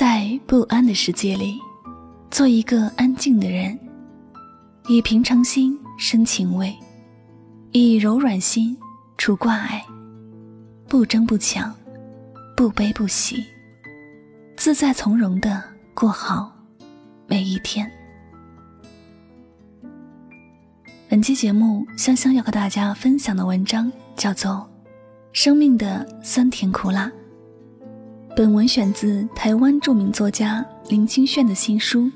在不安的世界里，做一个安静的人，以平常心生情味，以柔软心除挂碍，不争不抢，不悲不喜，自在从容的过好每一天。本期节目，香香要和大家分享的文章叫做《生命的酸甜苦辣》。本文选自台湾著名作家林清炫的新书《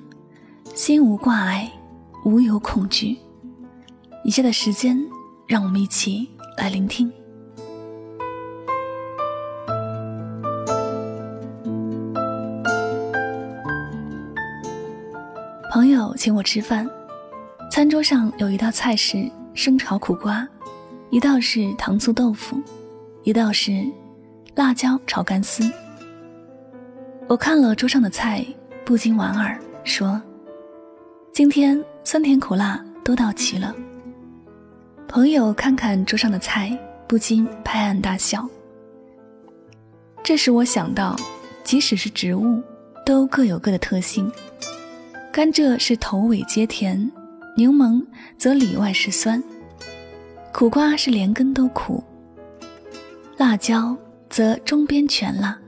心无挂碍，无有恐惧》。以下的时间，让我们一起来聆听。朋友请我吃饭，餐桌上有一道菜是生炒苦瓜，一道是糖醋豆腐，一道是辣椒炒干丝。我看了桌上的菜，不禁莞尔，说：“今天酸甜苦辣都到齐了。”朋友看看桌上的菜，不禁拍案大笑。这使我想到，即使是植物，都各有各的特性。甘蔗是头尾皆甜，柠檬则里外是酸；苦瓜是连根都苦，辣椒则中边全辣。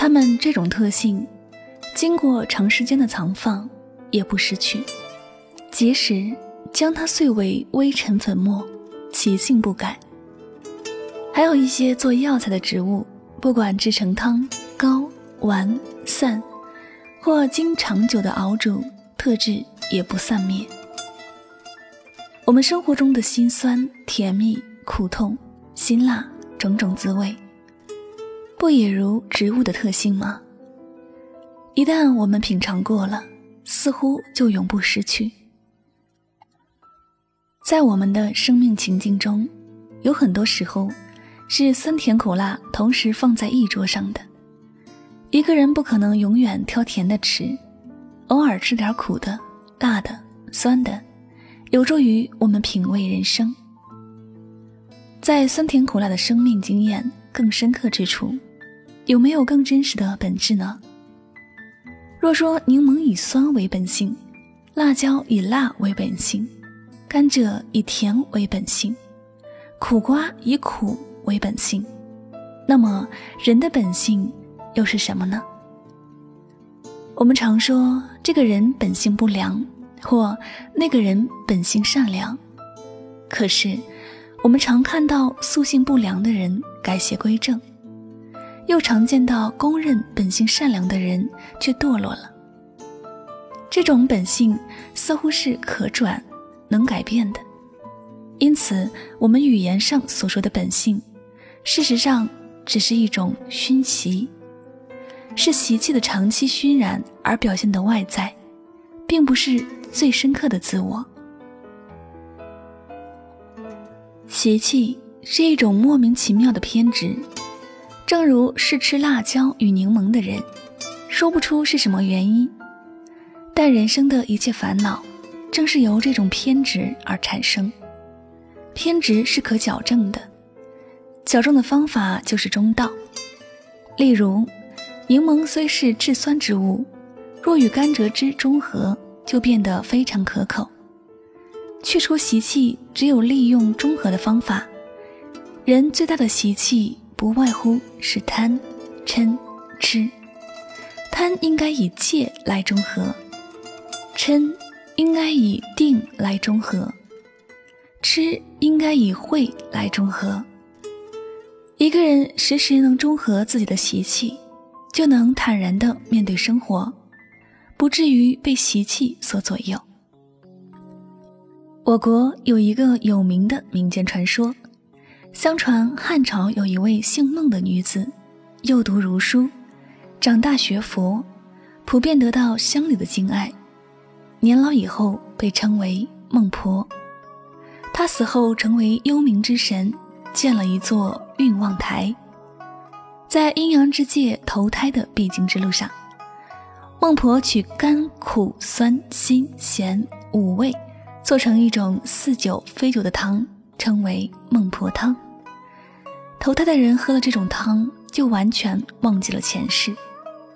它们这种特性，经过长时间的藏放，也不失去。即使将它碎为微尘粉末，其性不改。还有一些做药材的植物，不管制成汤、膏、丸、散，或经长久的熬煮，特质也不散灭。我们生活中的辛酸、甜蜜、苦痛、辛辣，种种滋味。不也如植物的特性吗？一旦我们品尝过了，似乎就永不失去。在我们的生命情境中，有很多时候是酸甜苦辣同时放在一桌上的。一个人不可能永远挑甜的吃，偶尔吃点苦的、辣的、酸的，有助于我们品味人生。在酸甜苦辣的生命经验更深刻之处。有没有更真实的本质呢？若说柠檬以酸为本性，辣椒以辣为本性，甘蔗以甜为本性，苦瓜以苦为本性，那么人的本性又是什么呢？我们常说这个人本性不良，或那个人本性善良，可是我们常看到素性不良的人改邪归正。又常见到公认本性善良的人却堕落了。这种本性似乎是可转、能改变的，因此我们语言上所说的本性，事实上只是一种熏习，是习气的长期熏染而表现的外在，并不是最深刻的自我。习气是一种莫名其妙的偏执。正如是吃辣椒与柠檬的人，说不出是什么原因，但人生的一切烦恼，正是由这种偏执而产生。偏执是可矫正的，矫正的方法就是中道。例如，柠檬虽是制酸之物，若与甘蔗汁中和，就变得非常可口。去除习气，只有利用中和的方法。人最大的习气。不外乎是贪、嗔、痴。贪应该以戒来中和，嗔应该以定来中和，痴应该以慧来中和。一个人时时能中和自己的习气，就能坦然的面对生活，不至于被习气所左右。我国有一个有名的民间传说，相传汉朝有一位姓孟的女子，幼读儒书，长大学佛，普遍得到乡里的敬爱，年老以后被称为孟婆。她死后成为幽冥之神，建了一座运旺台。在阴阳之界投胎的必经之路上，孟婆取甘苦酸辛咸五味。做成一种似酒非酒的汤，称为孟婆汤。投胎的人喝了这种汤，就完全忘记了前世，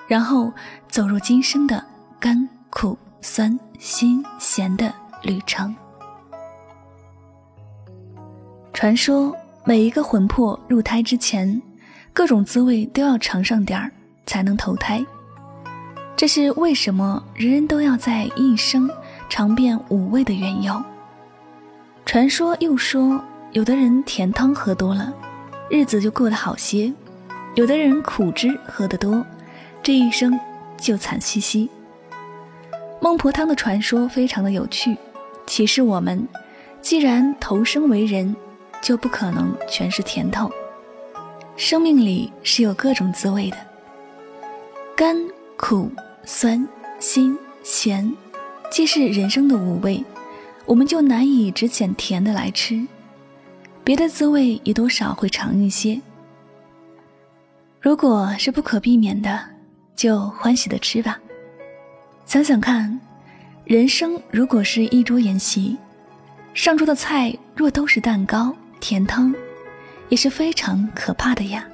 然后走入今生的甘苦酸辛咸的旅程。传说每一个魂魄入胎之前，各种滋味都要尝上点儿，才能投胎。这是为什么人人都要在一生。尝遍五味的缘由。传说又说，有的人甜汤喝多了，日子就过得好些；有的人苦汁喝得多，这一生就惨兮兮。孟婆汤的传说非常的有趣，启示我们：既然投生为人，就不可能全是甜头。生命里是有各种滋味的，甘、苦、酸、辛、咸。既是人生的五味，我们就难以只拣甜的来吃，别的滋味也多少会尝一些。如果是不可避免的，就欢喜的吃吧。想想看，人生如果是一桌宴席，上桌的菜若都是蛋糕、甜汤，也是非常可怕的呀。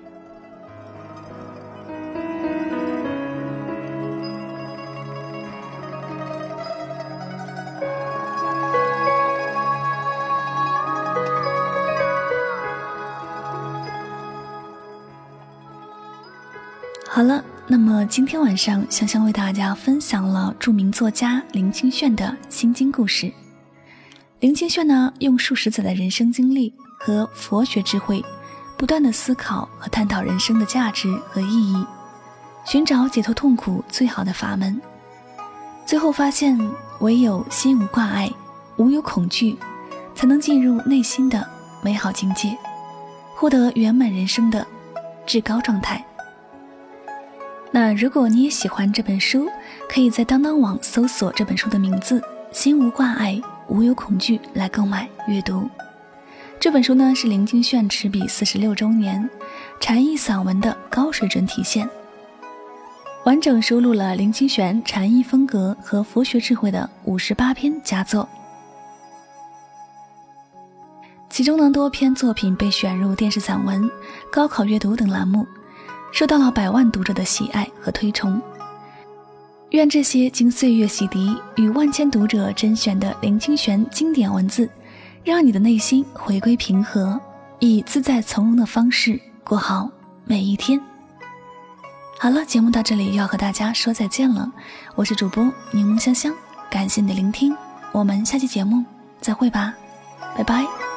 好了，那么今天晚上香香为大家分享了著名作家林清炫的心经故事。林清炫呢，用数十载的人生经历和佛学智慧，不断的思考和探讨人生的价值和意义，寻找解脱痛苦最好的法门。最后发现，唯有心无挂碍，无有恐惧，才能进入内心的美好境界，获得圆满人生的至高状态。那如果你也喜欢这本书，可以在当当网搜索这本书的名字《心无挂碍，无有恐惧》来购买阅读。这本书呢是林清炫持笔四十六周年禅意散文的高水准体现，完整收录了林清玄禅意风格和佛学智慧的五十八篇佳作，其中呢多篇作品被选入电视散文、高考阅读等栏目。受到了百万读者的喜爱和推崇。愿这些经岁月洗涤与万千读者甄选的林清玄经典文字，让你的内心回归平和，以自在从容的方式过好每一天。好了，节目到这里要和大家说再见了。我是主播柠檬香香，感谢你的聆听，我们下期节目再会吧，拜拜。